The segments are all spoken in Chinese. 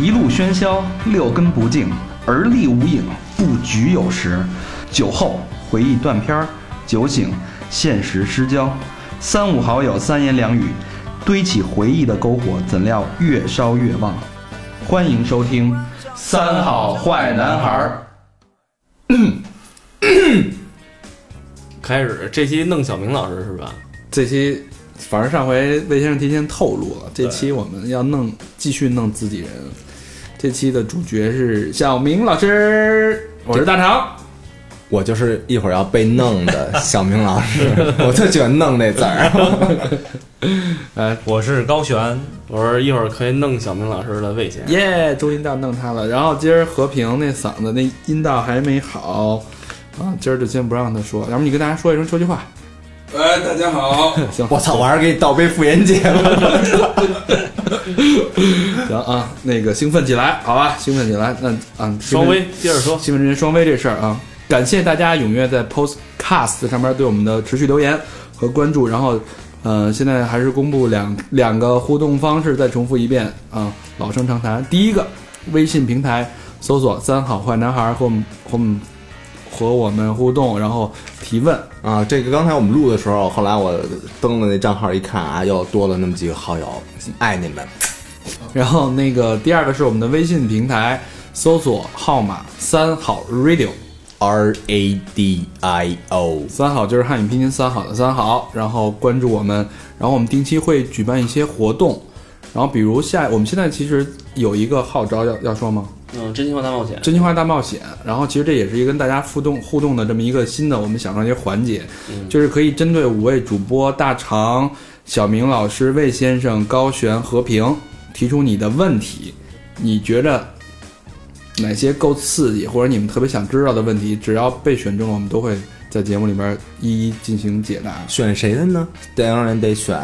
一路喧嚣，六根不净，而立无影，不局有时。酒后回忆断片儿，酒醒现实失焦。三五好友三言两语，堆起回忆的篝火，怎料越烧越旺。欢迎收听《三好坏男孩儿》。开始这期弄小明老师是吧？这期反正上回魏先生提前透露了，这期我们要弄继续弄自己人。这期的主角是小明老师，我是大长。我就是一会儿要被弄的小明老师，我就喜欢弄那字儿。哎，我是高璇，我说一会儿可以弄小明老师的魏先生。耶，中音道弄他了。然后今儿和平那嗓子那音道还没好啊，今儿就先不让他说，要不你跟大家说一声，说句话。哎，大家好，行，我操，我还是给你倒杯妇炎洁吧。行啊，那个兴奋起来，好吧，兴奋起来。那啊，双威接着说，新闻之间双威这事儿啊，感谢大家踊跃在 Postcast 上面对我们的持续留言和关注。然后，呃，现在还是公布两两个互动方式，再重复一遍啊，老生常谈。第一个，微信平台搜索“三好坏男孩”和我们和我们和我们互动，然后提问。啊，这个刚才我们录的时候，后来我登了那账号一看啊，又多了那么几个好友，爱你们。然后那个第二个是我们的微信平台，搜索号码三好 radio，R A D I O，三好就是汉语拼音三好的三好，然后关注我们，然后我们定期会举办一些活动，然后比如下我们现在其实有一个号召要要说吗？嗯，真心话大冒险，真心话大冒险，然后其实这也是一个跟大家互动互动的这么一个新的我们想出来一些环节，就是可以针对五位主播大长、小明老师、魏先生、高璇、和平提出你的问题，你觉着哪些够刺激，或者你们特别想知道的问题，只要被选中了，我们都会在节目里边一一进行解答。选谁的呢？当然得选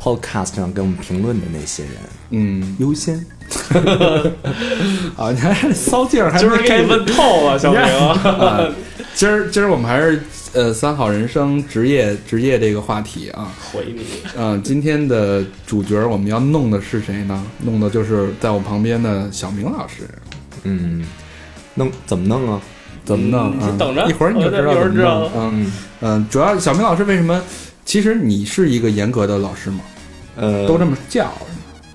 Podcast 上给我们评论的那些人嗯，优先。啊，你还骚劲儿，还儿给你问透了，小明。啊，今儿今儿我们还是呃三好人生职业职业这个话题啊。回你，嗯，今天的主角我们要弄的是谁呢？弄的就是在我旁边的小明老师。嗯，弄怎么弄啊？怎么弄？你啊等着一会儿你就知道一会儿怎么知道弄。嗯嗯，主要小明老师为什么？其实你是一个严格的老师吗，呃，都这么叫，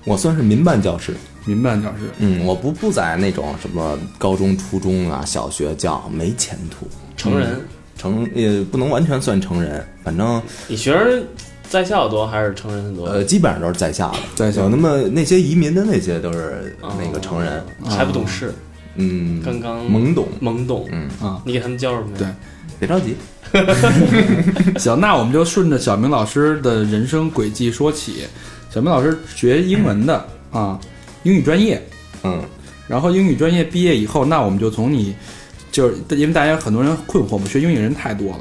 我算是民办教师。民办教师。嗯，我不不在那种什么高中、初中啊、小学教，没前途。成人，成也不能完全算成人，反正你学生在校多还是成人多？呃基本上都是在校的，在校有那么那些移民的那些都是那个成人，哦还不懂事，嗯，刚刚懵懂，懵懂。嗯啊，你给他们教什么呀？对别着急，行，那我们就顺着小明老师的人生轨迹说起。小明老师学英文的啊，英语专业，嗯然后英语专业毕业以后，那我们就从你，就是因为大家很多人困惑嘛，学英语人太多了，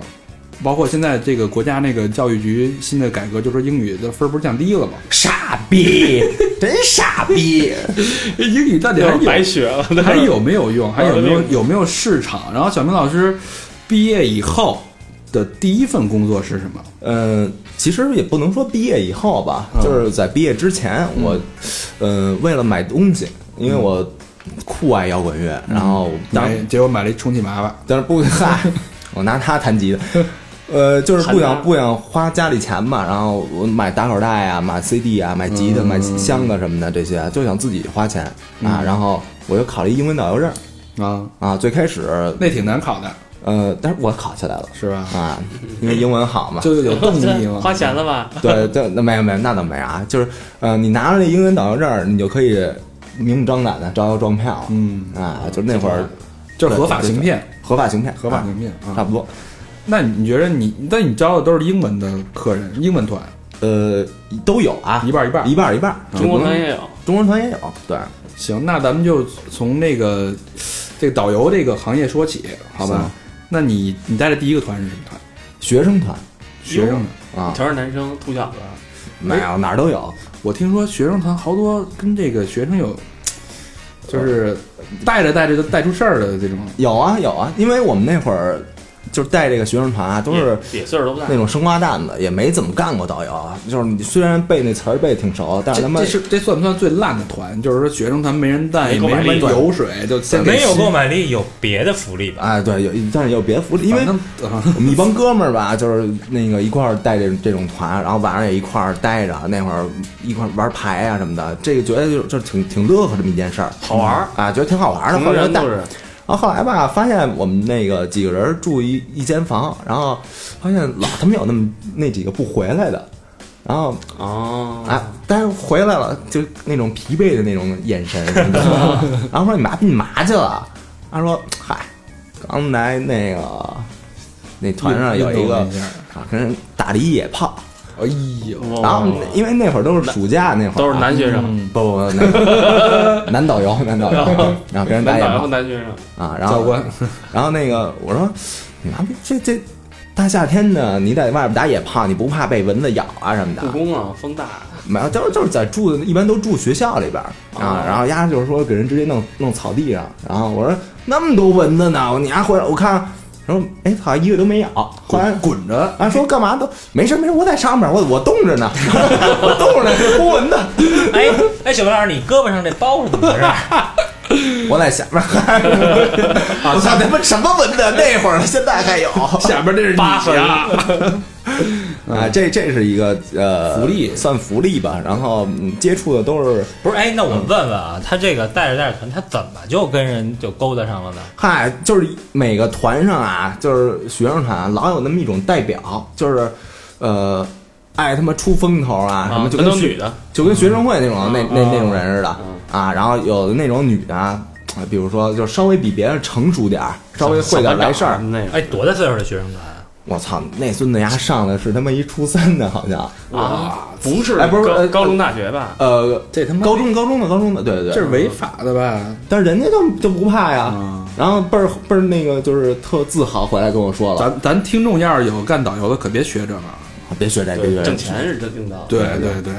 包括现在这个国家那个教育局新的改革，就说英语的分儿不是降低了吗？傻逼，真傻逼，英语到底还有白学了，还有没有用？还有没有有没有市场？然后小明老师毕业以后的第一份工作是什么？嗯，其实也不能说毕业以后吧，嗯。就是在毕业之前，我，呃，为了买东西，因为我酷爱摇滚乐，然后当买结果买了一充气娃娃，但是不嗨，我拿它弹吉他，呃，就是不想不想花家里钱嘛，然后我买打口袋啊，买 CD 啊，买吉他、嗯。买箱子什么的这些，就想自己花钱啊。然后我又考了一英文导游证啊，啊，最开始那挺难考的，呃，但是我考下来了是吧？啊，因为英文好嘛。就有 动力嘛。花钱了吧？对，对，那没有没有，那倒没啊，就是呃，你拿着那英文导游证，你就可以明目张胆的招摇撞骗了。嗯，啊，就那会儿就是合法行骗，合法行骗，合法啊行骗啊。差不多。那你觉得你，那你招的都是英文的客人，英文团，呃，都有啊，一半儿一半儿一半儿一半儿。中国团也有，中文团也有，对，行，那咱们就从那个这个导游这个行业说起，好吧行？那你你带的第一个团是什么团？学生团学生的。啊，全是男生，秃小子，没有哪儿都有。我听说学生团好多跟这个学生有，就是带着带着就带出事儿的这种。有啊有啊，因为我们那会儿就是带这个学生团啊，都是岁数都不大那。种生瓜蛋子，也没怎么干过导游。就是你虽然背那词儿背得挺熟，但是他妈这这是这算不算最烂的团？就是说学生团没人带，也没什么油水，就先没有购买力，有别的福利吧？哎，对，有但是有别的福利，因为 我们一帮哥们儿吧，就是那个一块儿带这这种团，然后晚上也一块儿待着，那会儿一块儿玩牌啊什么的，这个觉得就就挺挺乐呵这么一件事儿，好玩儿啊，觉得挺好玩儿的。什么后来带然后后来吧，发现我们那个几个人住一一间房，然后发现老他妈有那么那几个不回来的，然后哦，哎，但是回来了，就那种疲惫的那种眼神？然后说你妈你嘛去了？他说嗨，刚才那个那团上有一个啊，跟人打了一野炮，哎呦，然后因为那会儿都是暑假那会儿啊，都是男学生，嗯不不不，男 男导游男导游，然后跟人打野炮男学生，啊，然后教官，然后那个我说你妈逼这这大夏天的，你在外边打野炮，你不怕被蚊子咬啊什么的？故宫啊，风大，没有，就是就是在住的，一般都住学校里边啊。然后丫就是说给人直接弄弄草地上，然后我说那么多蚊子呢，我你丫回来我看，然后哎操，一个都没咬。后来滚着，啊说干嘛都没事没事，我在上面，我我冻着呢，我冻着呢，是拨蚊子，哎哎，小白老师，你胳膊上这包是怎么回事？我在下面。我操，他妈什么文的？那会儿现在还有。下边这是你八分啊，啊，这这是一个呃福利算福利吧。然后嗯接触的都是不是，哎，那我问问啊，他这个带着带着团，他怎么就跟人就勾搭上了呢？嗨，就是每个团上啊，就是学生团老有那么一种代表，就是呃，爱他妈出风头啊，什么就跟女的，就跟学生会那种那那啊那种人似的啊。然后有的那种女的啊，比如说就稍微比别人成熟点儿，稍微会点来事儿。那个哎，多大岁数的学生团？我操，那孙子丫上的是他妈一初三的，好像 啊，不是，哎不是呃高高中大学吧？呃，这他妈高中高中的高中的，对对对，这是违法的吧？但是人家就就不怕呀。啊然后倍儿倍儿那个就是特自豪，回来跟我说了，咱咱听众要是有干导游的，可别学这个。别学这，别学这，挣钱是真领导，对对对，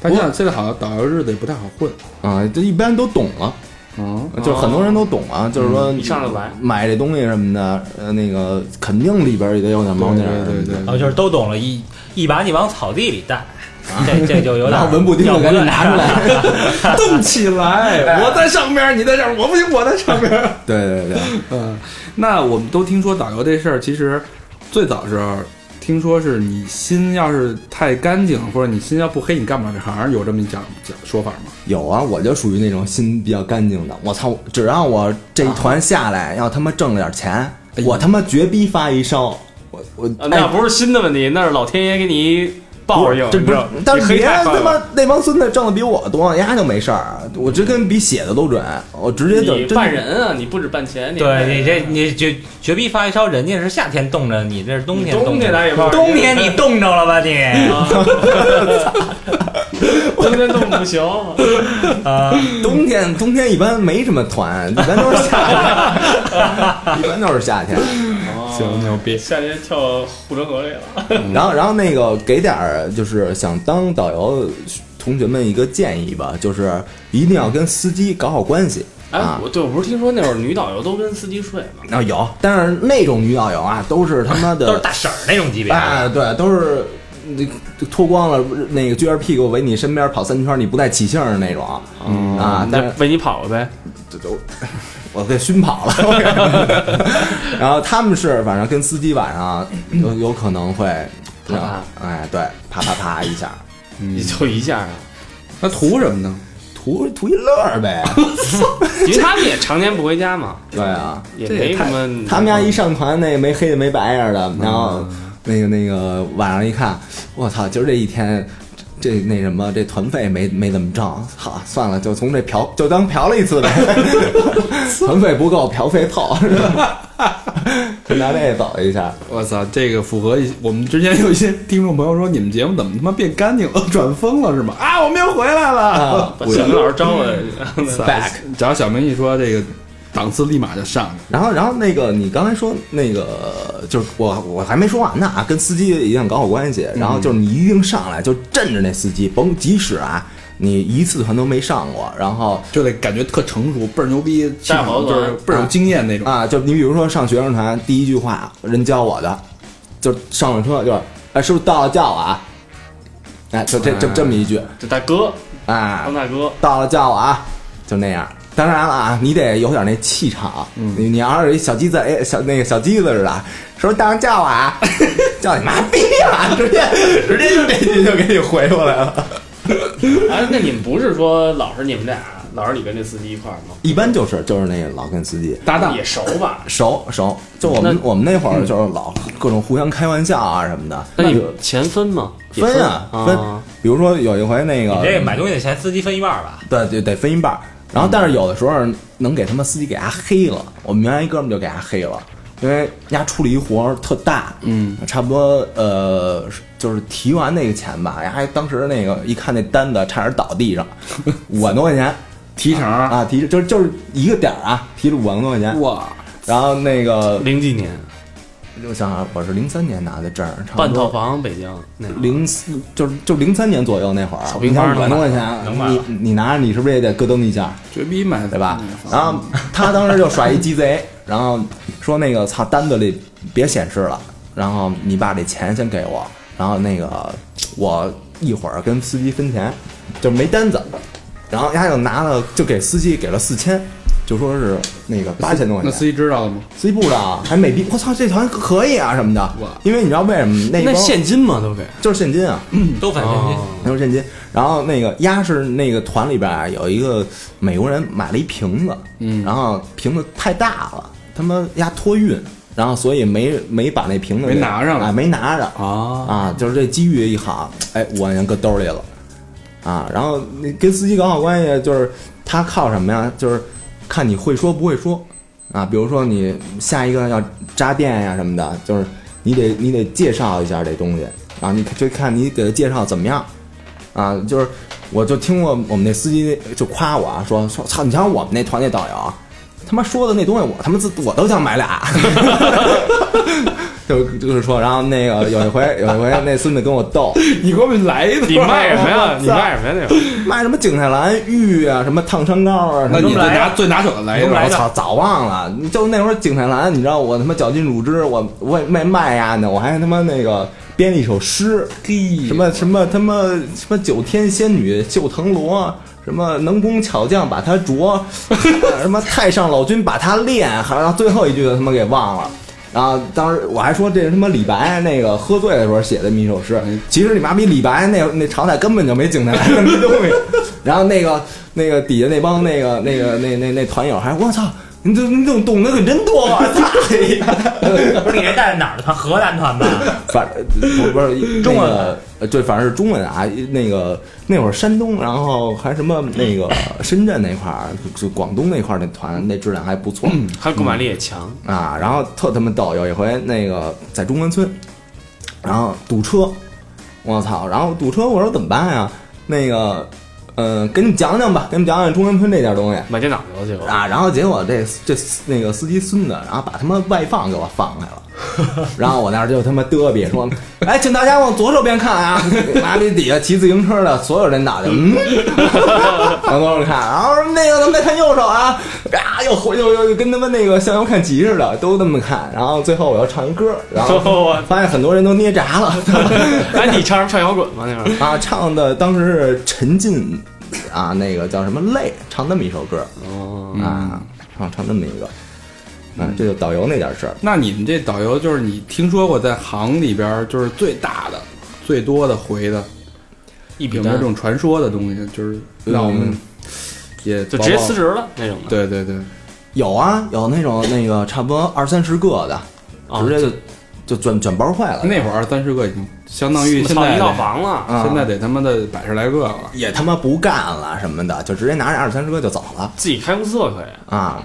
但现在现在好像导游日子也不太好混。啊，这一般都懂了，嗯，就是很多人都懂啊，就是说你上就来买这东西什么的，呃，那个肯定里边也得有点猫腻儿，对对对。哦，就是都懂了，一一把你往草地里带，这这就有点然后文不丁的赶紧拿出来，动起来！我在上边，你在这儿，我不行，我在上边。对对对，嗯，那我们都听说导游这事儿，其实最早时候听说是你心要是太干净，或者你心要不黑，你干不了这行，有这么一讲讲说法吗？有啊，我就属于那种心比较干净的，我操，只要我这一团下来，要他妈挣了点钱，哎我他妈绝逼发一烧，我我啊那不是心的问题，那是老天爷给你报应，这不是你知道，但是别人他妈那帮孙子挣的比我多，人家就没事儿，我这跟比写的都准，我直接就办人啊，你不止办钱，你对你这你绝绝逼发一烧，人家是夏天冻着，你这是冬天冬冻着。天冬天你冻着了吧你？冬天冻不行，啊，冬天冬天一般没什么团，一般都是夏天，一般都是夏天。行，牛逼。夏天跳护城河里了。然后然后那个给点儿就是想当导游同学们一个建议吧，就是一定要跟司机搞好关系哎啊，。我对我不是听说那会儿女导游都跟司机睡吗？啊有，但是那种女导游啊，都是他妈的 都是大婶儿那种级别的。哎，对，都是那脱光了，那个撅着屁股围你身边跑三圈，你不带起兴儿的那种啊。但是为你跑了呗。这都我给熏跑了。然后他们是反正跟司机晚上有有可能会，啪啪哎，对，啪啪啪一下，你就一下啊，那图什么呢？图图一乐儿呗。因为他们也常年不回家嘛，对啊，也没什么。他们家一上团，那没黑的没白样的，然后那个那个晚上一看，我操，今儿这一天。这这那什么，这团费没没怎么挣，好算了，就从这嫖就当嫖了一次呗，团费不够，嫖费凑，是吧？就拿这走一下，我操，这个符合一我们之前有一些听众朋友说，你们节目怎么他妈变干净了，转风了是吗？啊，我们又回来了。啊把小明老师招过来，back 只要小明一说这个档次，立马就上去。然后，然后那个你刚才说那个，就是我我还没说完呢啊，跟司机一定搞好关系。然后就是你一定上来就镇着那司机，甭即使啊你一次团都没上过，然后就得感觉特成熟，倍儿牛逼，就是倍儿有经验那种。啊，就你比如说上学生团，第一句话人教我的，就上了车就是，哎，是不是到了叫我啊？哎，就这这这么一句，这大哥，哎当，大哥，到了叫我啊，就那样。当然了啊，你得有点那气场。你你要是一小鸡子，哎，小那个小鸡子似的，是不是当叫我啊？叫你妈逼啊！直接直接就这句就给你回过来了。啊，那你们不是说老是你们俩，老是你跟这司机一块儿吗？一般就是就是那个老跟司机搭档也熟吧？熟熟，就我们我们那会儿就是老各种互相开玩笑啊什么的。那你钱分吗？分啊啊分，比如说有一回那个你这买东西的钱司机分一半吧？对对得分一半儿。然后，但是有的时候能给他们司机给他黑了。我们原来一哥们儿就给他黑了，因为人家出了一活儿特大，嗯，差不多呃，就是提完那个钱吧，人家当时那个一看那单子，差点倒地上，五万多块钱提成儿，啊，提就是就是一个点儿啊，提了五万多块钱。哇，然后那个零几年我想想，我是零三年拿的证儿，差不半套房，北京零四就是就零三年左右那会儿，你看五万多块钱，能买你你拿着你是不是也得咯噔一下？绝逼买的对吧？嗯然后他当时就甩一鸡贼，然后说那个操单子里别显示了，然后你把这钱先给我，然后那个我一会儿跟司机分钱，就没单子，然后人家就拿了就给司机给了四千，就说是那个八千多块钱，那司机知道了吗？司机不知道，还美逼，我操这团可以啊什么的哇，因为你知道为什么那那现金嘛？都给就是现金啊，都返现金。哦都是现金。然后那个鸭是那个团里边啊有一个美国人买了一瓶子，嗯然后瓶子太大了，他妈鸭托运，然后所以没没把那瓶子没给拿上来啊，没拿着啊，啊，就是这机遇一好，哎，五万元搁兜里了啊。然后你跟司机搞好关系，就是他靠什么呀？就是看你会说不会说啊。比如说你下一个要扎店呀什么的，就是你得你得介绍一下这东西啊，你就看你给他介绍怎么样啊。就是我就听过我们那司机就夸我啊，说说操，你瞧我们那团那导游。他妈说的那东西，我他妈自我都想买俩，就就是说，然后那个 有一回有一回那孙子跟我斗，你给我们来一段，你卖什么呀？你卖什么呀？那个卖什么景泰蓝玉啊，什么烫伤膏啊，那你最什么拿最拿手的来一段能来的我操，早忘了。你就那会儿景泰蓝，你知道我他妈绞尽乳汁，我我也卖卖呀呢，我还他妈那个编了一首诗，什么什么他妈什么九天仙女绣藤萝。什么能工巧匠把它琢，什么太上老君把它练，还然后最后一句他妈给忘了。然后当时我还说这是他妈李白那个喝醉的时候写的这么一首诗，其实你妈逼李白那那朝代根本就没景泰蓝这么东西。然后那个那个底下那帮那个那个那那那团友还我操，你这你懂懂得可真多啊！不是你这带哪儿的团？河南团吧？反不是不是中文那个呃对，反正是中文啊。那个那会儿山东，然后还什么那个 深圳那块儿，就广东那块儿那团那质量还不错。还购买力也强，啊，然后特他妈逗，有一回那个在中关村，然后堵车，我操！然后堵车，我说怎么办呀？那个，嗯、给你们讲讲吧，给你们讲讲中关村这点东西买电脑去了，结果啊。然后结果这这那个司机孙子，然后把他妈外放给我放开了，然后我那儿就他妈嘚比说，哎，请大家往左手边看啊！妈逼底下骑自行车的所有人脑袋，嗯，往左手看，然后那个咱们再看右手啊，啊，又回又又又跟他们那个向右看齐似的，都那么看。然后最后我要唱一歌，然后发现很多人都捏闸了。哎，你唱唱摇滚吗？那会儿啊，唱的当时是沉浸啊，那个叫什么泪，唱那么一首歌哦，啊，唱唱那么一个，啊，这就导游那点事儿。那你们这导游就是你听说过在行里边儿就是最大的、最多的回的，一笔单有没有这种传说的东西？就是让我们也就直接辞职了那种的。对对对，有啊，有那种那个差不多二三十个的，啊直接就就卷卷包坏了。那会儿二三十个已经相当于现在一套房了，啊现在得他妈的百十来个了。也他妈不干了什么的，就直接拿着二三十个就走了自己开公司了可以。啊。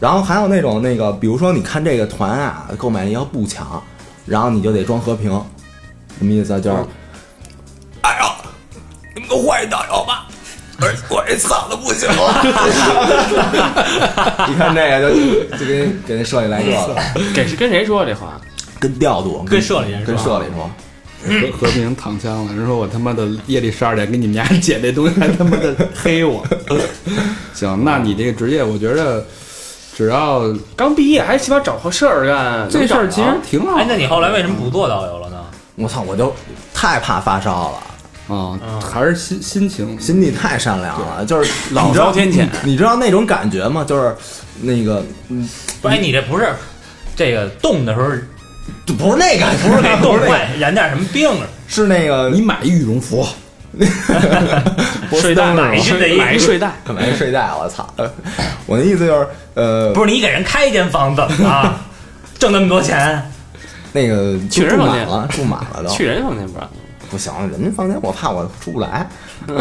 然后还有那种那个，比如说你看这个团啊，购买力要不强，然后你就得装和平，什么意思啊？就是，哎呀，你们都换一导游吧。我我这嗓子不行了，你看这个就就跟给那社里来这个，给是跟谁说这话？跟调度，跟社里人说跟社里说，和和平躺枪了，人说我他妈的夜里十二点给你们家捡这东西，还他妈的黑我。行，那你这个职业，我觉得只要刚毕业还起码找个事儿干，这事儿其实挺好哎，那你后来为什么不做导游了呢？我操，我就太怕发烧了，啊，还是心心情心地太善良了，就是 老你知道烧天谴你知道那种感觉吗？就是那个，嗯，不是，哎，你这不是这个冻的时候就不是那个，不是给冻不是那染点什么病啊？是那个你买羽绒服，睡袋买一得买一睡袋，买睡袋，我操！我的意思就是，呃，不是你给人开一间房怎么了？挣那么多钱，那个去人房间住满了，住满了都去人房间不让。不行，人家房间我怕我出不来。就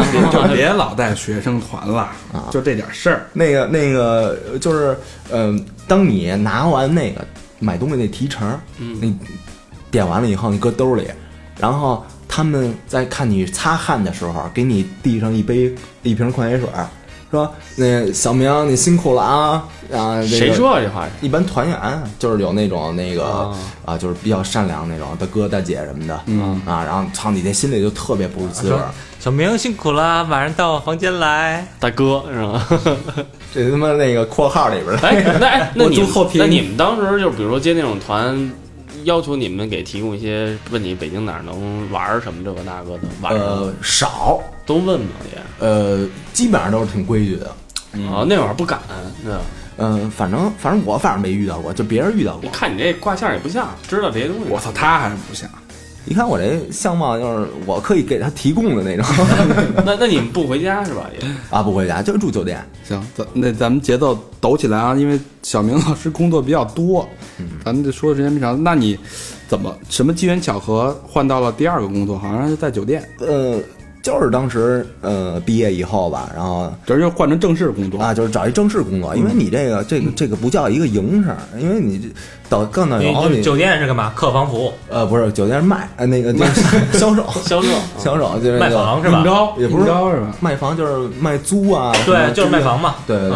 别老带学生团了，就这点事儿。那个那个就是，嗯、当你拿完那个买东西那提成，嗯你点完了以后，你搁兜里，然后他们在看你擦汗的时候，给你递上一杯一瓶矿泉水，说那小明你辛苦了啊啊！这个谁说这话？一般团员就是有那种那个啊啊，就是比较善良那种大哥大姐什么的，嗯啊，然后操你这心里就特别不是滋味儿。小明辛苦了，晚上到我房间来。大哥是吧？这他妈那个括号里边的，哎，那哎，那你那你们当时就比如说接那种团，要求你们给提供一些问你北京哪儿能玩儿什么这个那个的，晚上呃少，都问吗也？呃，基本上都是挺规矩的。啊，那会儿不敢，对吧？嗯，反正反正我反正没遇到过，就别人遇到过。你看你这卦象也不像，知道这些东西。我操，他还是不像。一看我这相貌，就是我可以给他提供的那种 那那你们不回家是吧？也啊，不回家就住酒店。行，咱那咱们节奏抖起来啊，因为小明老师工作比较多，咱们这说的时间不长。那你怎么什么机缘巧合换到了第二个工作？好像是在酒店，呃，就是当时呃毕业以后吧，然后这就换成正式工作啊，就是找一正式工作，因为你这个这个这个不叫一个营生，因为你这导干导游你你酒店是干嘛？客房服务，呃不是酒店是卖呃那个就是 销售销售 销售就是卖房是吧？招也不是应招是吧？卖房就是卖租啊，对，就是卖房嘛。对对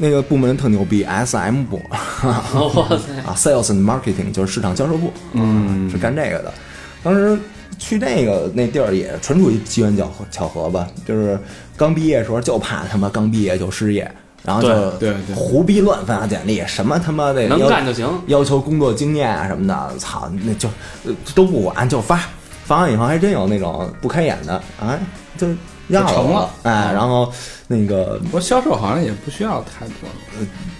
那个部门特牛逼，SM 部哇塞！啊，Sales and Marketing 就是市场销售部，嗯，是干这个的。当时去那个那地儿也纯属于机缘巧合巧合吧，就是刚毕业的时候就怕他妈刚毕业就失业，然后就对对对。胡逼乱发简历，什么他妈的能要干就行。要求工作经验啊什么的，操，那就呃都不管就发，发完以后还真有那种不开眼的，啊，就要成了。了，哎，然后那个不过销售好像也不需要太多，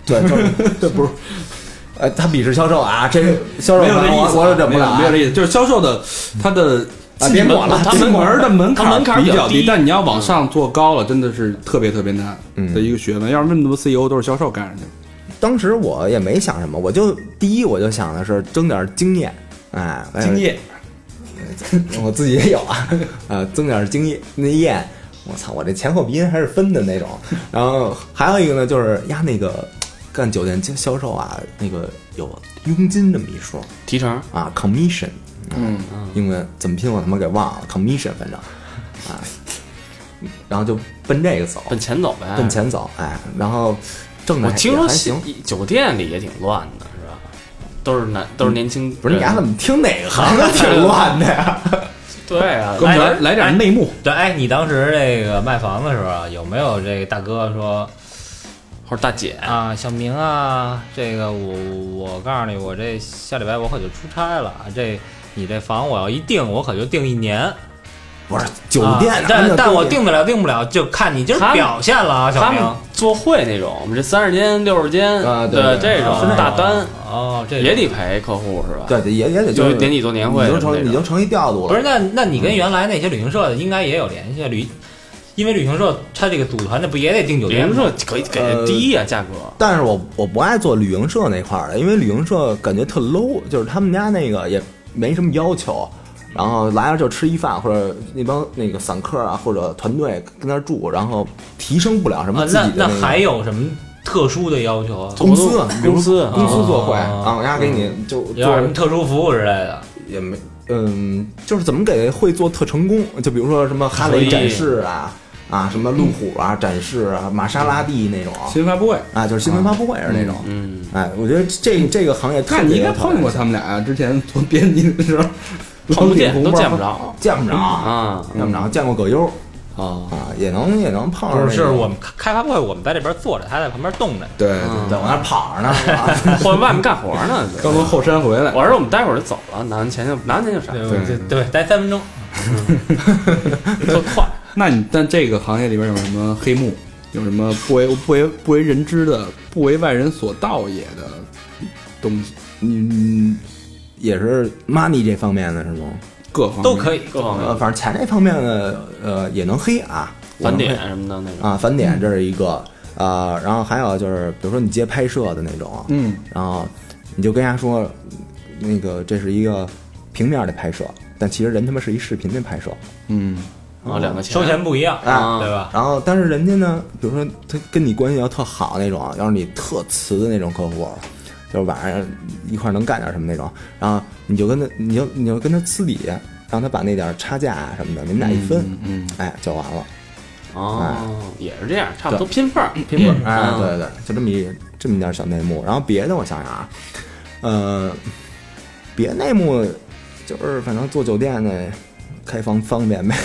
对，就是 这不是，呃，他鄙视销售啊，这销售没有这意思，我我忍不了啊，没有这意思，就是销售的他的啊别管了他门门的门槛他门槛比较低但你要往上做高了，真的是特别特别难嗯的一个学问。要是那么多 CEO 都是销售干上去的，当时我也没想什么，我就第一我就想的是争点经验，哎，哎经，验我自己也有啊，呃，增点经验那验，我操，我这前后鼻音还是分的那种。然后还有一个呢，就是呀，那个干酒店销售啊，那个有佣金这么一说提成啊，commission，嗯，英文怎么拼我他妈给忘了，commission 反正啊，然后就奔这个走，奔钱走呗。奔钱走，哎，然后挣的我听说还行。酒店里也挺乱的，是吧？都是男，都是年轻。不是你俩怎么听哪个行都挺乱的呀？对啊，来来点内幕。对，哎，你当时这个卖房的时候啊，有没有这个大哥说或者大姐，啊，小明啊，这个我我告诉你，我这下礼拜我可就出差了，这你这房我要一订，我可就订一年。不是酒店但但我定得了定不了，就看你今儿表现了啊，小明。做会那种，我们这三十间、六十间，啊对这种大单哦，这也得陪客户是吧？对对，也也得就是年底做年会已经成已经成一调度了。不是，那那你跟原来那些旅行社的应该也有联系，旅，因为旅行社他这个组团的不也得订酒旅店吗？行社可以给的低呀价格，但是我我不爱做旅行社那块儿的，因为旅行社感觉特 low，就是他们家那个也没什么要求，然后来了就吃一饭，或者那帮那个散客啊或者团队跟那儿住，然后提升不了什么啊，自己那那还有什么特殊的要求啊？公司公司公司做会哦啊，我家给你就做什么特殊服务之类的？也没嗯，就是怎么给会做特成功，就比如说什么哈雷展示啊。啊，什么路虎啊，展示啊，玛莎拉蒂那种新闻发布会，啊，就是新闻发布会是那种。嗯，哎，我觉得这这个行业特看你应该碰见过他们俩啊，之前做编辑的时候，碰不见都见不着 见不着，啊见不着，见过葛优啊！啊，也能也能碰上不那个。是是我们开开发布会，我们在这边坐着，他在旁边冻着。对，嗯在我那跑着呢，是吧或者外面干活呢。刚从后山回来，我说我们待会儿就走了，拿完钱就拿完钱就闪，对对对对，待三分钟。特快。那你但这个行业里边有什么黑幕？有什么不为不为不为人知的、不为外人所道也的东西？嗯，也是 money 这方面的是吗？各方面都可以，呃，各方面反正钱这方面的，呃，也能黑啊，返点什么的那种啊，返点这是一个啊，然后还有就是，比如说你接拍摄的那种，嗯，然后你就跟人家说，那个这是一个平面的拍摄，但其实人他妈是一视频的拍摄，嗯，啊，两个钱收钱不一样，啊对吧？然后但是人家呢，比如说他跟你关系要特好那种，要是你特瓷的那种客户，就是晚上一块能干点什么那种，然后你就跟他，你就你就跟他私底下，让他把那点差价啊什么的，你们俩一分，嗯嗯哎，就完了。哦，也是这样，差不多拼份儿。拼本，哎，嗯对对对，就这么一这么一点小内幕。然后别的我想想啊，呃，别内幕就是反正做酒店的开房方便呗。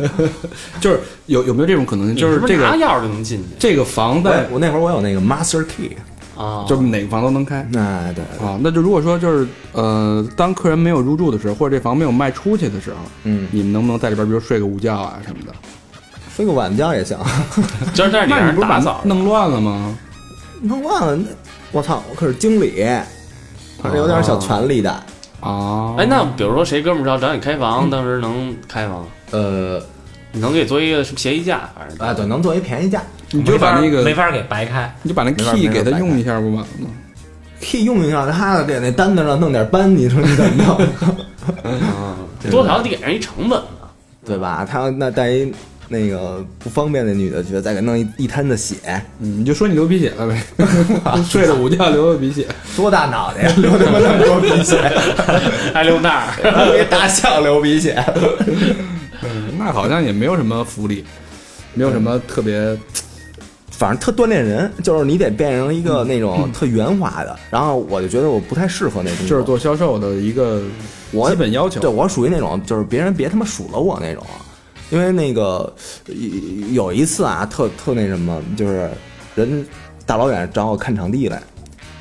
就是有有没有这种可能性？就是这个不拿钥匙就能进去这个房我在我那会儿我有那个 master key，啊？就是哪个房都能开那，对，啊？那就如果说就是呃，当客人没有入住的时候，或者这房没有卖出去的时候，嗯，你们能不能在里边，比如睡个午觉啊什么的？睡个晚觉也行。就是在你不是把边打扫弄乱了吗？弄乱了，那我操，我可是经理，还是有点小权利的。啊，哎，那比如说谁哥们儿要找你开房，当时能开吗？呃，你能给做一个什么协议价？反正啊，对，能做一便宜价你就把那个没法给白开，你就把那没法 key 给他用一下不完了吗？，key 用一下，他给那单子上弄点斑，你说你怎么弄？嗯，多少得给人一成本啊。对吧？他那带一那个不方便那女的觉得，再给弄一一滩子血，嗯，你就说你流鼻血了呗，睡了午觉流的鼻血，多大脑袋呀，流他妈那么多鼻血，还流那儿，给大象流鼻血。那好像也没有什么福利，没有什么特别反正特锻炼人，就是你得变成一个那种特圆滑的，然后我就觉得我不太适合那种，就是做销售的一个我基本要求。对我属于那种，就是别人别他妈数落我那种，因为那个有有一次啊，特特那什么，就是人大老远找我看场地来，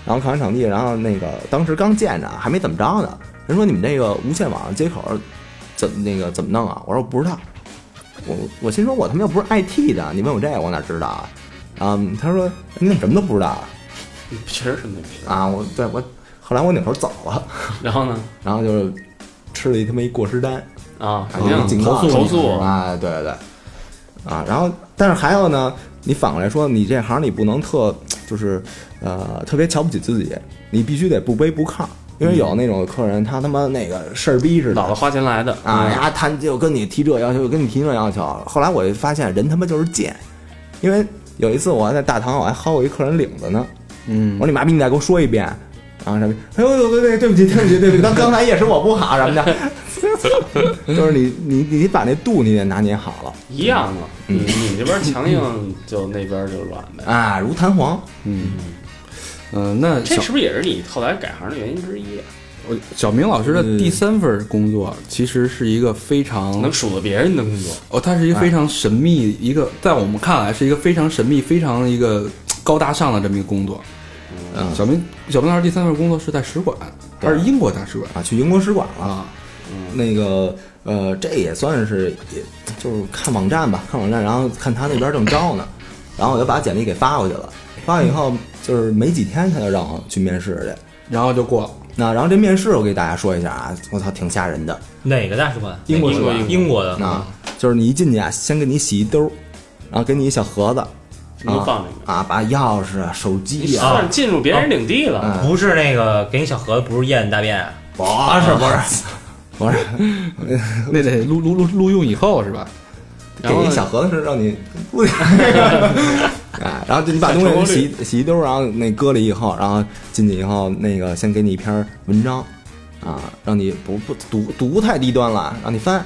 然后看完场地，然后那个当时刚见着，还没怎么着呢，人说你们这个无线网接口怎么那个怎么弄啊？我说我不知道，我我心说我他妈又不是 IT 的，你问我这个我哪知道啊？啊、他说你怎么什么都不知道啊？确实是没知道。啊，我对我后来我扭头走了，然后呢？然后就是吃了一他妈一过失单。啊，肯啊，定警告你投诉啊，对对对，啊，然后但是还有呢，你反过来说，你这行你不能特就是呃特别瞧不起自己，你必须得不卑不亢，因为有那种客人他他妈那个事儿逼似的老子花钱来的啊，呀，他就跟你提这要求，就跟你提那要求，后来我就发现人他妈就是贱，因为有一次我还在大堂我还薅过一客人领子呢，嗯。我说你妈逼，你再给我说一遍。然后什么？哎呦，对对对不起，对不起，对不起，刚刚才也是我不好什么的，就是你你你把那度你得拿捏好了一样的。嗯你你这边强硬，就那边就软呗。啊，如弹簧。嗯嗯，那这是不是也是你后来改行的原因之一啊？我小明老师的第三份工作其实是一个非常能数落别人的工作，哦，它是一个非常神秘，一个在我们看来是一个非常神秘、非常一个高大上的这么一个工作。嗯小明小明老师第三份工作是在使馆，他是英国大使馆啊，去英国使馆了。啊。那个呃，这也算是，也就是看网站吧，看网站，然后看他那边正招呢，然后我就把简历给发过去了。发完以后，就是没几天他就让我去面试去。然后就过了。那然后这面试我给大家说一下啊，我操，挺吓人的。哪个大使馆？英国使馆英英国的啊，就是你一进去啊，先给你洗一兜，然后给你一小盒子，啊，把钥匙啊、手机啊，算进入别人领地了，嗯。不是那个给你小盒子，不是验大便，不是不是。不是，那得录录录录用以后是吧？给一小盒子是让你不 啊，然后就你把东西给洗洗一兜，然后那搁里以后，然后进去以后，那个先给你一篇文章啊，让你不不读读太低端了，让你翻。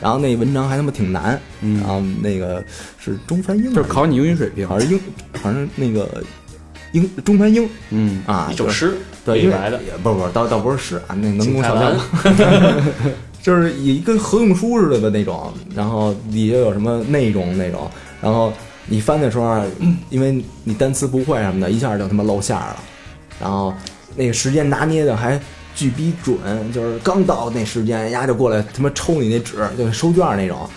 然后那文章还他妈挺难，嗯。然后那个是中翻英，就是考你英语水平。好像英，好像那个英中翻英。嗯，啊，就是一首诗，对，李白的，也不是不是，倒倒不是诗啊，那能工巧匠，就是以跟合同书似的的那种，然后底下有什么内容那种，然后你翻的时候啊，因为你单词不会什么的，一下就他妈露馅儿了，然后那个时间拿捏的还巨逼准，就是刚到那时间，丫就过来他妈抽你那纸，就收卷那种。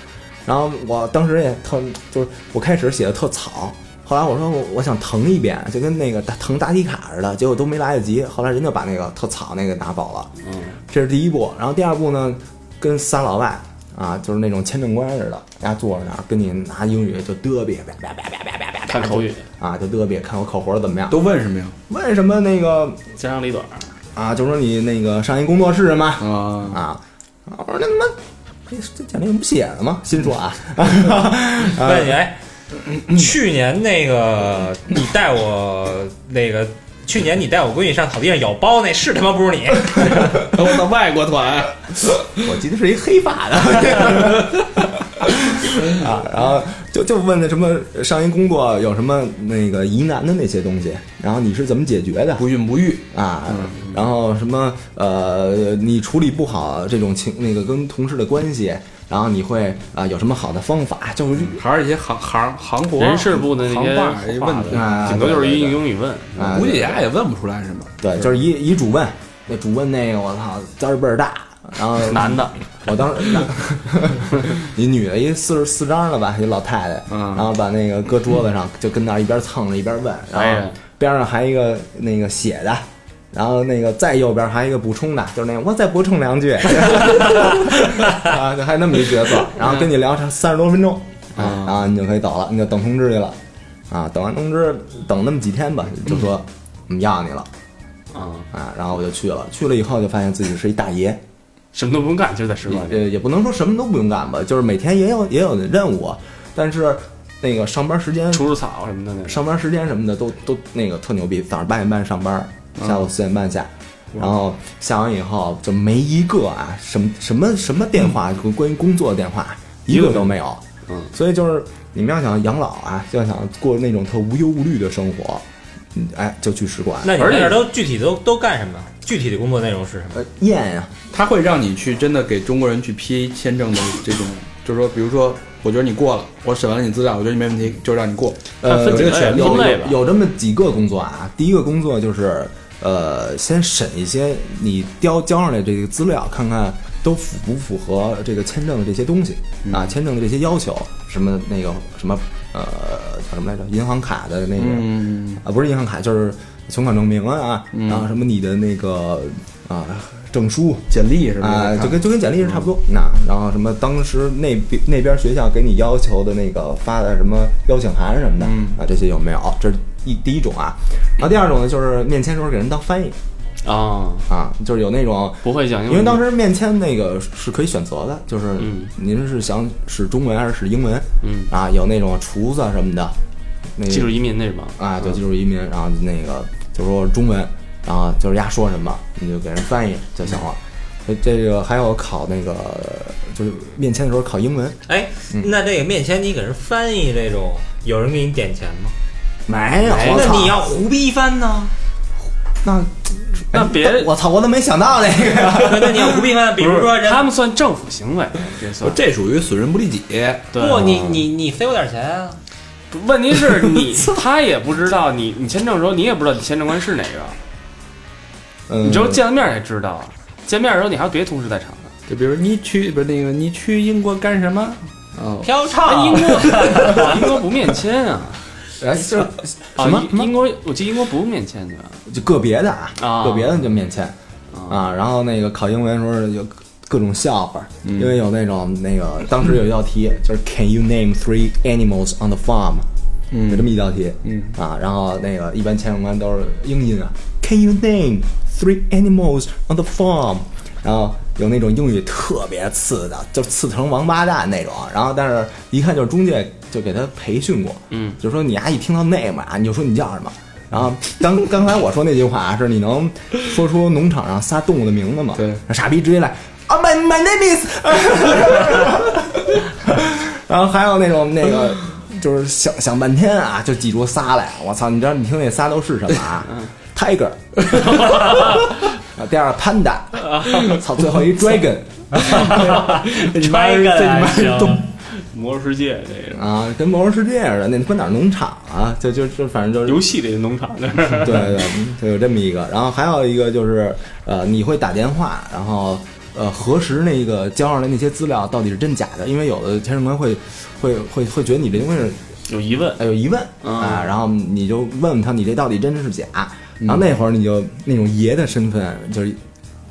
然后我当时也特，就是我开始写的特草，后来我说我我想誊一遍，就跟那个大誊答题卡似的，结果都没来得及。后来人就把那个特草那个拿走了。嗯，这是第一步，然后第二步呢，跟仨老外啊，就是那种签证官似的，人家坐着那儿跟你拿英语就嘚别，叭叭叭叭叭叭叭看口语，啊，就嘚别，看我口活怎么样？都问什么呀？问什么那个家长里短，啊，就说你那个上一工作室吗？啊，啊，我说那他妈这这简历上不写了吗？心说啊，问你，哎，去年那个你带我那个，去年你带我闺女上草地上咬包那是他妈不是你？我的外国团，我记得是一黑发的啊，然后就就问那什么上一工作有什么那个疑难的那些东西，然后你是怎么解决的？不孕不育，啊，然后什么呃，你处理不好这种情那个跟同事的关系，然后你会啊、有什么好的方法？就是还是一些行行行活人事部的那些行话问题，啊顶多就是一英语问，啊，估计对人家也问不出来什么。对，就是一一主问，那主问那个我操胆儿倍儿大，然后 男的，我当时 一女的，一四十四张了吧，一老太太，嗯。然后把那个搁桌子上，就跟那儿一边蹭着一边问，然后边上还一个那个写的。然后那个再右边还有一个补充的，就是那个我再补充两句，啊，就还那么一角色，然后跟你聊上三十多分钟，啊，然后你就可以走了，你就等通知去了，啊，等完通知，等那么几天吧，就说我们要你了，啊，啊，然后我就去了，去了以后就发现自己是一大爷，什么都不用干，就在使馆呃，里，也不能说什么都不用干吧，就是每天也有也有任务，但是那个上班时间、除除草什么的那个，上班时间什么的都都那个特牛逼，早上八点半上班，下午四点半下，然后下完以后就没一个啊什么什么什么电话，就关于工作的电话一个都没有，嗯，所以就是你们要想养老啊，要想过那种特无忧无虑的生活，嗯，哎，就去使馆，那你而且们那儿都具体都都干什么？具体的工作内容是什么？呃验呀、他会让你去真的给中国人去批签证的这种，就是说，比如说，我觉得你过了，我审完你资料，我觉得你没问题，就让你过。呃，分几类这个权利有这么几个工作啊。第一个工作就是，呃，先审一些你交交上来这个资料，看看都符不符合这个签证的这些东西啊，签证的这些要求，什么那个什么呃叫什么来着？银行卡的那个、嗯，啊，不是银行卡，就是存款证明啊，然后什么你的那个啊证书，简历是吧？啊，就跟就跟简历是差不多。那然后什么当时那边那边学校给你要求的那个发的什么邀请函什么的、嗯啊，这些有没有？这是一第一种啊。然后第二种呢，就是面签时候给人当翻译啊，啊，就是有那种。不会讲英语，因为当时面签那个是可以选择的，就是嗯您是想使中文还是使英文嗯，啊？有那种厨子什么的，那个技术移民那什么？啊，对，技术移民，然后那个就说中文，然后就是丫说什么你就给人翻译就行了。这这个还有考那个就是面签的时候考英文，哎，那这个面签你给人翻译这种，有人给你点钱吗？没有，那你要胡逼翻呢？那那别哎我操，我怎么没想到这个呀？那你要胡逼翻，比如说人他们算政府行为，这不算这属于损人不利己。不，你你你飞我点钱啊？问题是你他也不知道你 你签证的时候你也不知道你签证官是哪个，嗯，你只有见了面才知道。见面的时候你还有别的同事在场呢。就比如你去不是那个你去英国干什么？哦，嫖啊，娼英国 英国不面签啊。哎，就什么？英英国我记得英国不面签的。就个别的啊，啊。个别的就面签。啊，然后那个考英文的时候有各种笑话，因为有那种那个当时有一道题就是 Can you name three animals on the farm？有这么一道题，嗯啊，然后那个一般签证官都是英音啊，Can you name three animals on the farm？然后有那种英语特别次的，就次成王八蛋那种，然后但是一看就是中介就给他培训过，嗯，就说你啊一听到 name 啊，你就说你叫什么。然后刚刚才我说那句话啊是你能说出农场上仨动物的名字吗？对，傻逼直接来啊，my my name is，然后还有那种那个就是想想半天啊，就记出仨来。我操，你知道你听那仨都是什么啊？Tiger，啊，第二个 Panda，操，最后一 Dragon 这你妈这你妈是东魔兽世界这个啊，跟魔兽世界似的，那他妈哪儿农场啊？就就就反正就是游戏里的农场，对对，就有这么一个。然后还有一个就是，呃，你会打电话，然后呃核实那个交上来那些资料到底是真假的，因为有的签证官会会会会觉得你这东西有疑问。哎有疑问嗯啊，然后你就问问他你这到底真是假。然后那会儿你就那种爷的身份就是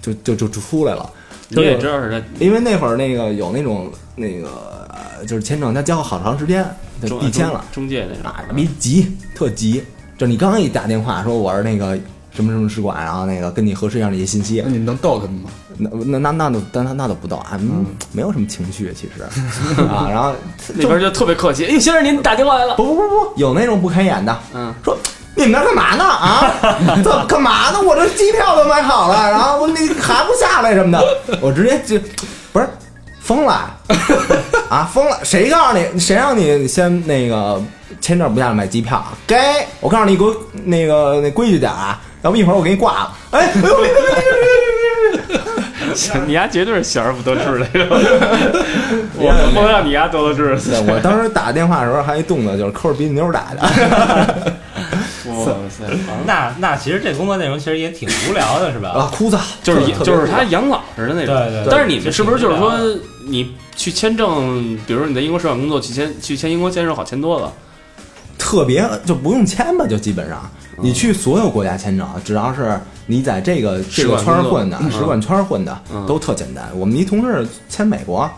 就就就就出来了，你也知道是他因为那会儿那个有那种那个呃就是签证他交好长时间就中递签了。中介那种啊，逼急，特急。就你刚一打电话说我是那个什么什么使馆，然后那个跟你核实一下这些信息那，你能逗他们吗？那那那那都那那都不逗啊，嗯，没有什么情绪其实 啊。然后 里边就特别客气，哎，先生您打电话来了，不不不不，有那种不开眼的，嗯，说你们那干嘛呢啊？这干嘛呢？我这机票都买好了，然后我那还不下来什么的，我直接就不是疯了啊，疯了！谁告诉你？谁让你先那个签证不下来买机票啊？该我告诉你，给我那个那规矩点啊，要不一会儿我给你挂了。哎，哎呦别别别别别别你丫绝对是小而不得志的，我不能让你丫得得志。对我当时打电话的时候还一动作，就是抠着鼻子妞打的哇塞，那那其实这工作内容其实也挺无聊的，是吧？啊，枯燥，就是就是他养老似的那种。对对对但是你们是不是就是说，你去签证，比如说你在英国使馆工作，去签去签英国签证好签多了。特别就不用签吧，就基本上你去所有国家签证，只要是你在这个这个圈儿混的，嗯使馆圈儿混的嗯都特简单。我们一同事签美国。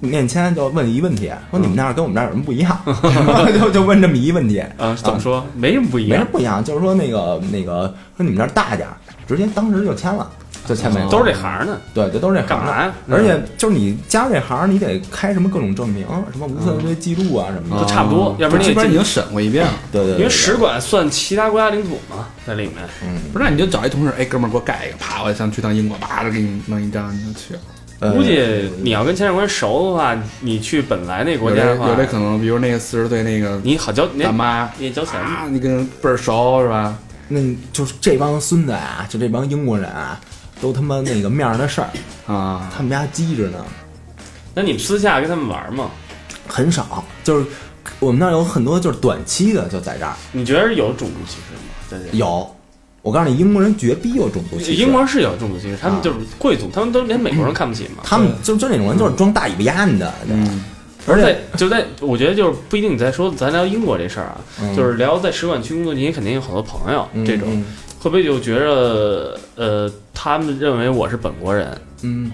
面签就问一问题，说你们那儿跟我们这儿有什么不一样？就就问这么一问题，啊，怎么说？没什么不一样，没什么不一样，就是说那个那个说你们那儿大点儿，直接当时就签了，就签美国，都是这行呢。对，这都是这行的。干嘛呀？而且就是你加入这行，你得开什么各种证明，什么无犯罪记录啊什么的，都差不多，要不然基本上已经审过一遍了。对对对，因为使馆算其他国家领土嘛，在里面。嗯，不是，那你就找一同事，哎，哥们儿给我盖一个，啪，我想去趟英国，啪，就给你弄一张，你就去了。呃估计你要跟签证官熟的话，你去本来那国家的话，有这可能，比如那个四十岁那个你好交你大妈，你交钱啊，你跟倍儿熟是吧？那就是这帮孙子啊，就这帮英国人啊，都他妈那个面儿的事儿，啊，他们家机着呢，那你们私下跟他们玩吗？很少。就是我们那儿有很多就是短期的就在这儿你觉得有种族歧视吗？在这有。我告诉你，英国人绝逼有种族歧视。英国人是有种族歧视，他们啊就是贵族，他们都连美国人 看不起嘛。他们就就那种人，就是装大尾巴烟的，嗯，而且在就在，我觉得就是不一定。你再说咱聊英国这事儿啊，嗯就是聊在使馆区工作，你也肯定有好多朋友，嗯这种嗯会不会就觉着呃，他们认为我是本国人，嗯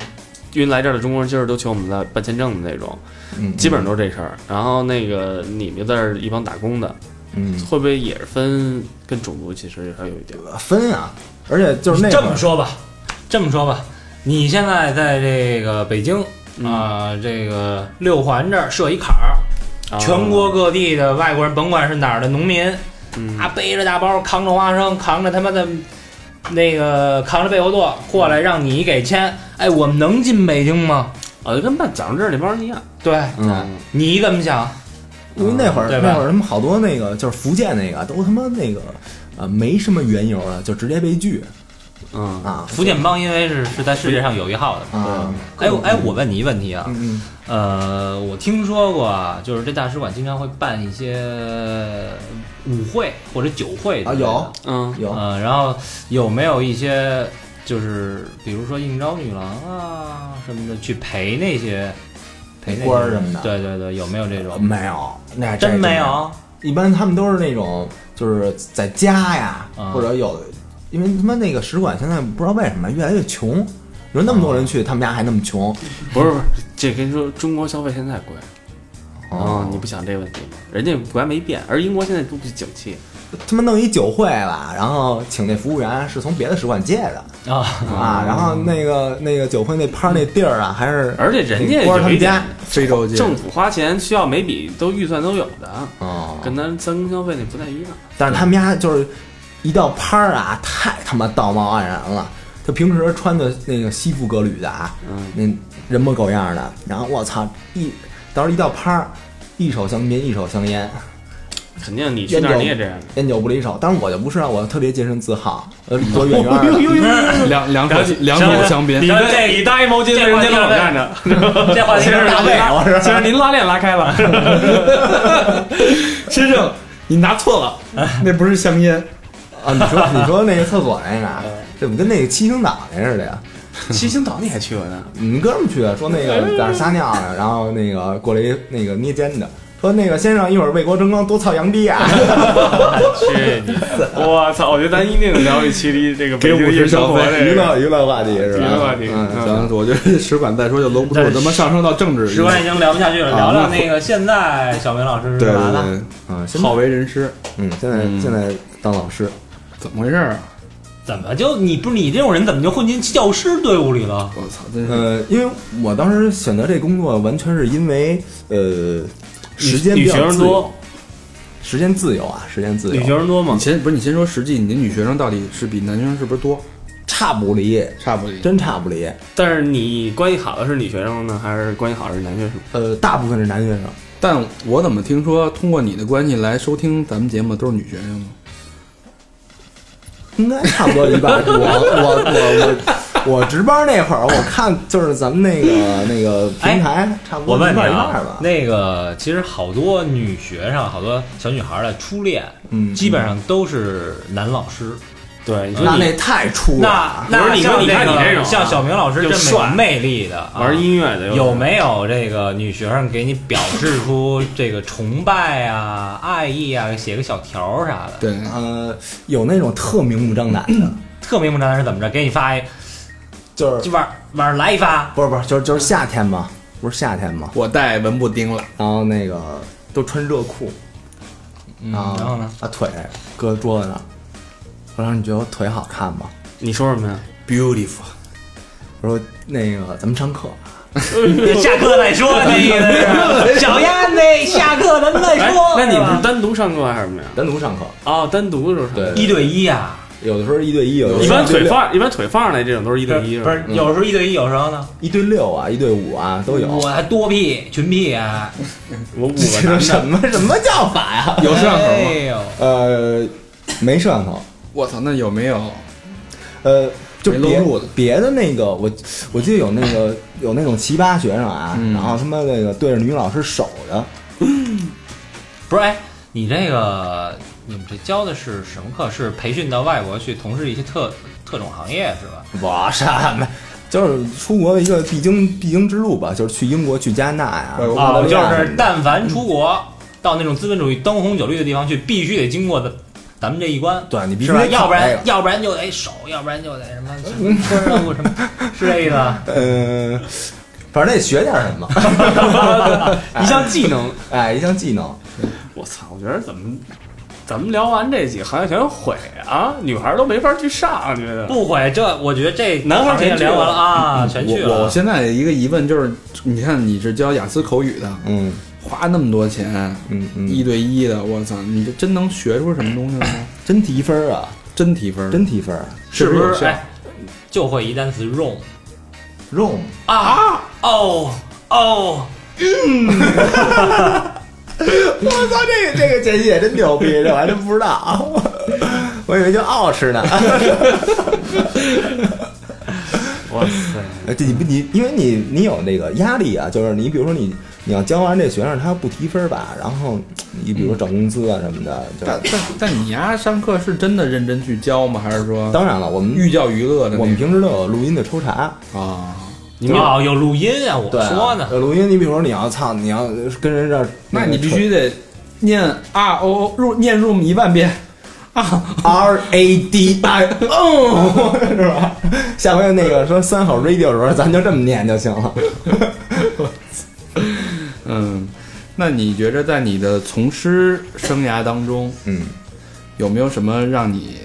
因为来这儿的中国人今儿都求我们来办签证的那种，嗯，基本上都是这事儿。然后那个你们在这儿一帮打工的，嗯会不会也是分跟种族其实还有一点？分啊，而且就是那这么说吧，这么说吧，你现在在这个北京嗯啊、这个六环这儿设一坎儿，啊全国各地的外国人，甭管是哪儿的农民，嗯啊，背着大包，扛着花生，扛着他妈的，那个扛着背后垛过来让你给签，哎，我们能进北京吗？啊，就跟办蒋证那帮人一样。对，嗯，你怎么想？因为那会儿对吧那会儿他们好多那个就是福建那个都他妈那个啊没什么缘由的就直接被拒嗯啊福建帮因为是是在世界上有一号的。对，哎我哎，我问你一问题啊，嗯呃，我听说过啊，就是这大使馆经常会办一些舞会或者酒会之类的啊有嗯嗯有呃，然后有没有一些就是比如说应招女郎啊什么的去陪那些陪那些官儿什么的对对对，有没有这种？没有，那还真没有。有。一般他们都是那种就是在家呀，啊或者有，因为他妈那个使馆现在不知道为什么越来越穷，你说那么多人去，他们家还那么穷，不是不是，这跟你说，中国消费现在贵。哦啊，你不想这个问题吗？人家国家没变，而英国现在都不景气。他们弄一酒会吧，然后请那服务员是从别的使馆借的啊，啊，然后那个那个酒会那趴那地儿啊，还是而且人家那官儿他们有一家，非洲界政府花钱需要每笔都预算都有的，哦，跟咱三公消费那不太一样。但是他们家就是一到趴儿啊，太他妈道貌岸然了。他平时穿的那个西服革履的啊，嗯，那人模狗样的，然后我操，一到时候一到趴儿，一手香槟一手香烟，肯定你去那儿你也这样。烟酒不离手。当然我就不是啊，我特别洁身自好，呃，离多远远的。两两口两口香槟你，搭一毛巾，人家老站着。这话题是大卫，我是先生，您拉链拉开了。先生，你拿错了，那不是香烟。啊，你说你说那个厕所那个，这怎么跟那个七星岛那似的呀？七星岛你还去过呢？我们哥们儿去的，说那个在那儿撒尿呢，然后那个过来一那个捏肩的，说那个先生一会儿为国争光，多操洋逼啊！去你！我操！我觉得咱一定聊一期离这个北京夜生活这娱乐娱乐话题是吧？娱乐话题嗯，行，我觉得使馆再说就搂不住，他妈上升到政治。使馆已经聊不下去了，啊聊聊那那个现在小明老师对对是干嘛呢？对，嗯，好为人师，嗯，现在嗯现在当老师，怎么回事啊？怎么就你不是你这种人，怎么就混进教师队伍里了？我操，真是呃，因为我当时选择这工作，完全是因为呃时间比女学生较自由多，，时间自由啊，时间自由女学由，生多吗你？先不是你先说实际，你的女学生到底是比男学生是不是多？差不离，差不离。真差不离。但是你关系好的是女学生呢，还是关系好的是男学生？呃，大部分是男学生，但我怎么听说通过你的关系来收听咱们节目都是女学生呢？应该差不多一半。我我我我我值班那会儿，我看就是咱们那个那个平台，差不多一半一半吧，。那个其实好多女学生，好多小女孩的初恋，嗯，基本上都是男老师。对，你说你那那太出那了。那像你说你看你这种啊像小明老师这么有魅力的，啊玩音乐的有没有这个女学生给你表示出这个崇拜啊、爱意啊，写个小条啥的？对，呃，有那种特明目张胆的，特明目张胆是怎么着？给你发一，就是就晚晚上来一发，不是不是，就是就是夏天嘛，不是夏天嘛，我带文布丁了，然后那个都穿热裤，嗯，然后然后呢？把腿搁桌子上，我说你觉得我腿好看吗？你说什么呀？beautiful。我说那个咱们上课，下课再说，那意思是小燕子下课咱们再哎说。，那你们是单独上课还是什么呀？单独上课，哦，单独的时候上课。对一对一呀？有的时候一对一，有的一时候一般腿放一般腿放上来这种都是一对一，不是，有时候一对一，有时候呢，一对六啊，一对五啊都有。我还多屁群屁啊，我五个 什么什么叫法呀？有摄像头吗？呃，没摄像头，我操，那有没有？呃，就别的别的那个，我我记得有那个 有那种奇葩学生啊，嗯然后他妈那个对着女老师守着，不是，哎，你这个你们这教的是什么课？是培训到外国去从事一些特特种行业是吧？我什么？就是出国的一个必经必经之路吧，就是去英国、去加拿大呀、呃澳大哦，就是但凡出国到那种资本主义灯红酒绿的地方去，必须得经过的咱们这一关。对你必须是吧？要不然要不然就得手，要不然就得什么什么村任务什么，是这意思嗯？呃，反正得学点什么，一项技能。哎，一项技能。我操！我觉得怎么咱们聊完这几个行业全毁啊？女孩都没法去上，觉得不毁，这我觉得这男孩全去聊完了了啊，全去了。我现在一个疑问就是，你看你是教雅思口语的，嗯花那么多钱，嗯嗯，一对一的，我操，你这真能学出什么东西来吗？真提分啊，真提分，真提分。是不是？哎，就会一单词 room Room 啊哦哦，嗯。我操，这个这个简写真牛逼，这我还真不知道，我以为就傲吃呢。哇塞！呃这你不你，因为你你有那个压力啊，就是你比如说你你要教完这学生他不提分吧，然后你比如说涨工资啊什么的，就但但但你丫上课是真的认真去教吗？还是说当然了，我们寓教于乐的？我们平时都有录音的抽查，啊，你们哦有录音啊，我说呢，有录音，你比如说你要操，你要跟人这儿，那你必须得念 O O 入念 room 一万遍啊！R A D I O 是吧？下回那个说三好 radio 的时候，咱就这么念就行了。嗯，那你觉着在你的从师生涯当中，嗯，有没有什么让你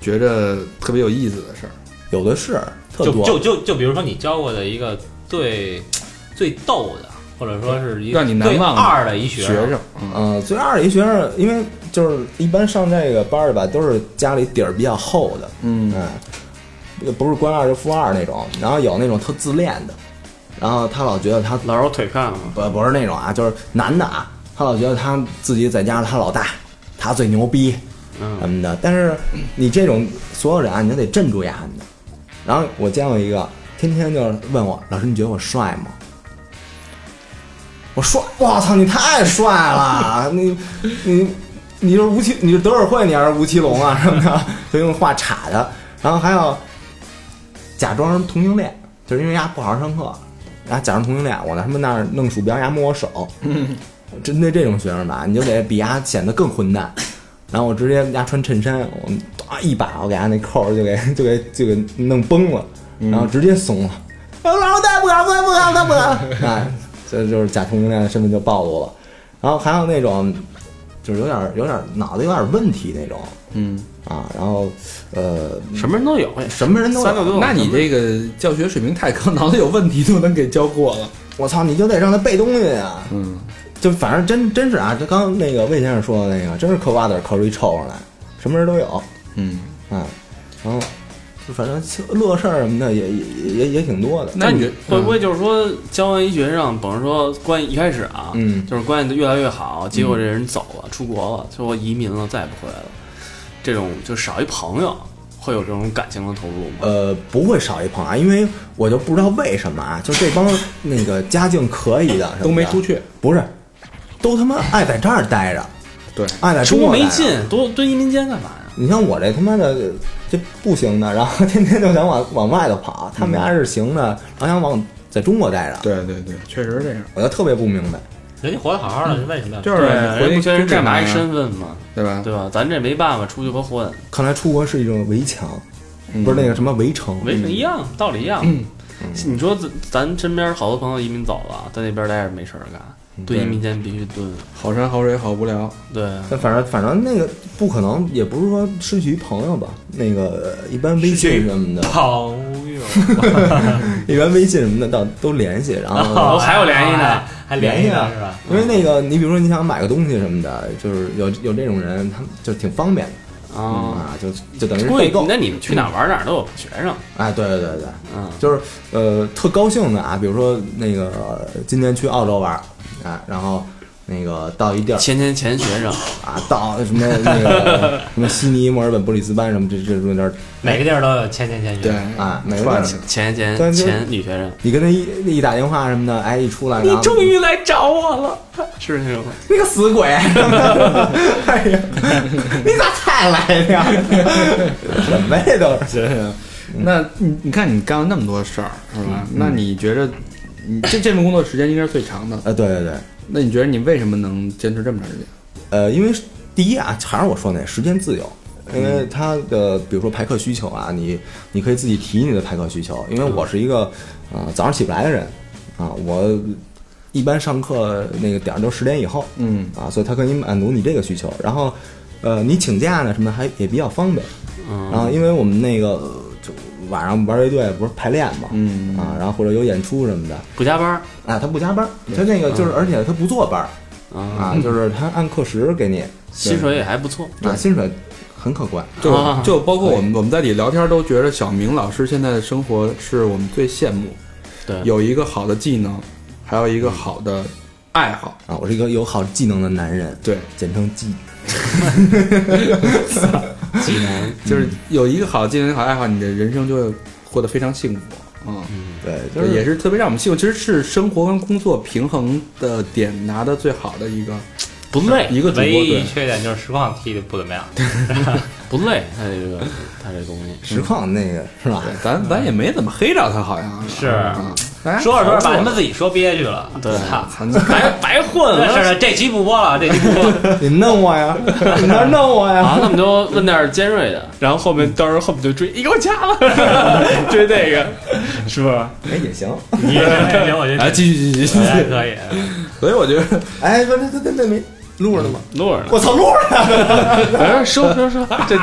觉着特别有意思的事儿？有的是，特就多。就就就比如说你教过的一个最最逗的，或者说是一个让你难忘的二的一学学生，嗯，嗯，最二的一学生，因为就是一般上这个班儿吧，都是家里底儿比较厚的，嗯嗯，不是官二就富二那种，然后有那种特自恋的，然后他老觉得他老揉腿看嘛，不不是那种啊，就是男的啊，他老觉得他自己在家他老大，他最牛逼嗯什嗯，么的。但是你这种所有人啊，你都得镇住呀你。然后我见过一个，天天就是问我老师，你觉得我帅吗？我帅，我操，你太帅了！你你你是吴奇，你是德尔惠，你还是吴奇隆啊什么的，就用话插的。然后还有假装同性恋，就是因为丫不好好上课，然后假装同性恋，我在他们那儿弄鼠标，丫摸我手。针对这种学生吧，你就得比丫显得更混蛋。然后我直接丫穿衬衫，我啊一把我给丫那扣儿就给就给就给弄崩了，然后直接怂了。啊，老师再不敢，不敢，不敢，不敢，不敢。哎，这就是假同性恋的身份就暴露了。然后还有那种就是有点有点脑子有点问题那种嗯，啊，然后呃什么人都有，什么人都有。那你这个教学水平太高，脑子有问题都能给教过了。我操，你就得让他背东西啊。嗯，就反正真真是啊，就刚刚那个魏先生说的那个，真是嗑瓜子儿嗑出一臭上来，什么人都有嗯，啊。然后就反正乐事儿什么的也也也也挺多的。那你会不会就是说交完一学生，甭是说关系一开始啊，嗯就是关系越来越好，结果这人走了，出国了，最后移民了，再也不回来了，这种就少一朋友，会有这种感情的投入吗？呃，不会少一朋友啊，因为我就不知道为什么啊，就这帮那个家境可以的的都没出，去。不是，都他妈爱在这儿待着，对，爱在中国没劲，多蹲移民监干嘛呀？你像我这他妈的这不行的，然后 天天就想往往外头跑，他们家是行的，然后想往在中国待着，对对对，确实是这样。我就特别不明白。人家活得好好的，为什么要？就是对，回不缺人干嘛呀拿一身份嘛，对吧？对吧？咱这没办法，出去和混，看来出国是一种围墙，嗯不是那个什么围城。围城一样，道理一样。你说咱咱身边好多朋友移民走了，在那边待着没事儿干，蹲移民间必须蹲。好山好水好无聊。对，但反正反正那个不可能，也不是说失去朋友吧。那个呃 一般微信什么的，朋友，一般微信什么的倒都联系，然后哦还有联系呢，还联系呢是吧？因为那个你比如说你想买个东西什么的，就是有有这种人，他们就挺方便的啊。啊，就就等于是估计代购。那你们去哪儿玩哪儿都有学生，哎，对对对对，嗯，就是呃特高兴的啊，比如说那个呃今天去澳洲玩，啊，然后那个到一地儿钱钱钱学生，啊，到什么那个什么悉尼、墨尔本、布里斯班什么这这这这每个地儿都有前前前学。对，啊，每个地儿串起钱钱但是钱女学生，你跟他一一打电话什么的，哎，一出来，你终于来找我了，是那种吗？那个死鬼，哎呀，你咋才来的呀？什么呀都是。是。那你你看你干了那么多事儿，是吧？那你觉着你这这份工作时间应该是最长的，呃，对对对，那你觉得你为什么能坚持这么长时间？呃，因为第一啊，还是我说那时间自由，因为他的比如说排课需求啊，你你可以自己提你的排课需求，因为我是一个呃早上起不来的人啊，我一般上课那个点儿都十点以后嗯。啊，所以他可以满足你这个需求，然后呃你请假呢什么还也比较方便，嗯，然后因为我们那个晚上玩乐队不是排练嘛，嗯啊，然后或者有演出什么的。不加班儿。啊，他不加班儿，他那个就是，而且他不坐班儿啊，啊，就是他按课时给你，薪水也还不错，啊，薪水很可观。就啊。就包括我们我们在里聊天都觉得小明老师现在的生活是我们最羡慕，对，有一个好的技能，还有一个好的爱好，啊，我是一个有好技能的男人，对，简称技。技能，就是有一个好的技能、好爱好，你的人生就会过得非常幸福。嗯，对，就就是也是特别让我们幸福。其实是生活跟工作平衡的点拿的最好的一个不累一个主播唯一。缺点就是实况踢的不怎么样。不累，他这个他这东西，实况那个是吧？咱咱也没怎么黑着他，好像是说着说着把他们们自己说憋屈了。对操！白白混了是，这期不播了，这期不播。你 弄我呀，你那弄我啊！呀！那我们就问点尖锐的，然后后面到时候后面就追，你给我掐了，追那个，是不是？哎，也行。你也行，我觉得哎，继续继续继续。可以。所以我觉得哎，不，那那那那没录着呢吗？录着呢，我操，录着呢，哎说说说，这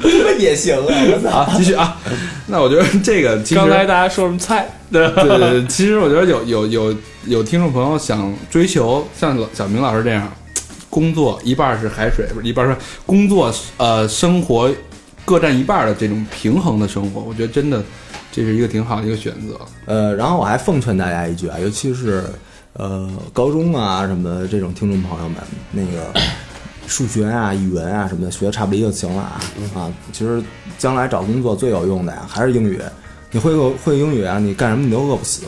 这也行啊！我操，啊，继续啊。那我觉得这个其实刚才大家说什么菜？对吧？对对对，其实我觉得有有有有听众朋友想追求像老小明老师这样，工作一半是海水，不是一半是工作呃生活各占一半的这种平衡的生活，我觉得真的这是一个挺好的一个选择。呃，然后我还奉劝大家一句啊，尤其是呃高中啊什么的这种听众朋友们，那个 数学啊、语文啊什么的学的差不离就行了啊啊，其实将来找工作最有用的呀还是英语。你会个会英语啊，你干什么你都饿不死。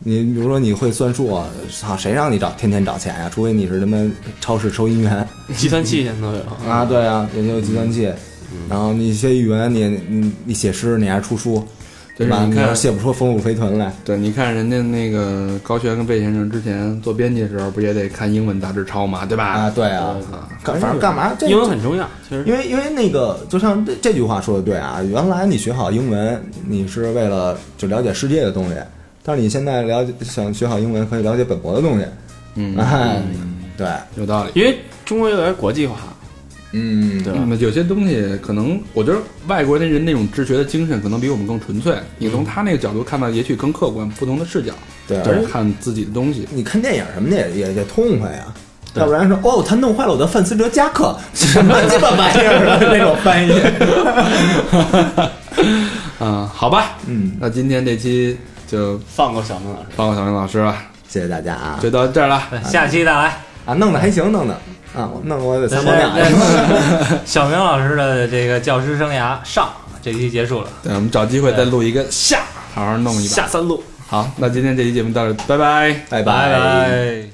你比如说你会算数，操，谁让你找天天找钱呀？除非你是他妈超市收银员计算器现在都有啊，对啊，研究计算器。然后你学语文，你你你写诗，你还出书，对吧？你看要写不出丰乳肥臀来。对，你看人家那个高璇跟贝先生之前做编辑的时候，不也得看英文杂志抄嘛，对吧？啊，对啊，干反正干嘛？这英文很重要，其实因为因为那个，就像这这句话说的对啊，原来你学好英文，你是为了就了解世界的东西，但是你现在了解想学好英文，可以了解本国的东西。嗯，哎，对，有道理。因为中国越来越国际化，嗯，对有些东西可能，我觉得外国人那种治学的精神可能比我们更纯粹。你从他那个角度看到，也许更客观，不同的视角，对，就是看自己的东西。你看电影什么的也也也痛快呀。要不然说哦，他弄坏了我的范思哲夹克，什么鸡巴玩意儿 那种翻译。嗯，好吧，嗯，那今天这期就放过小明老师，放过小明老师了，谢谢大家啊就到这儿了。下期再来。啊，弄得还行，弄得啊，我弄我得三毛那两。那 小明老师的这个教师生涯上这期结束了。对，我们找机会再录一个下，好好弄一把。下三路。好，那今天这期节目到这儿，拜拜。拜拜拜。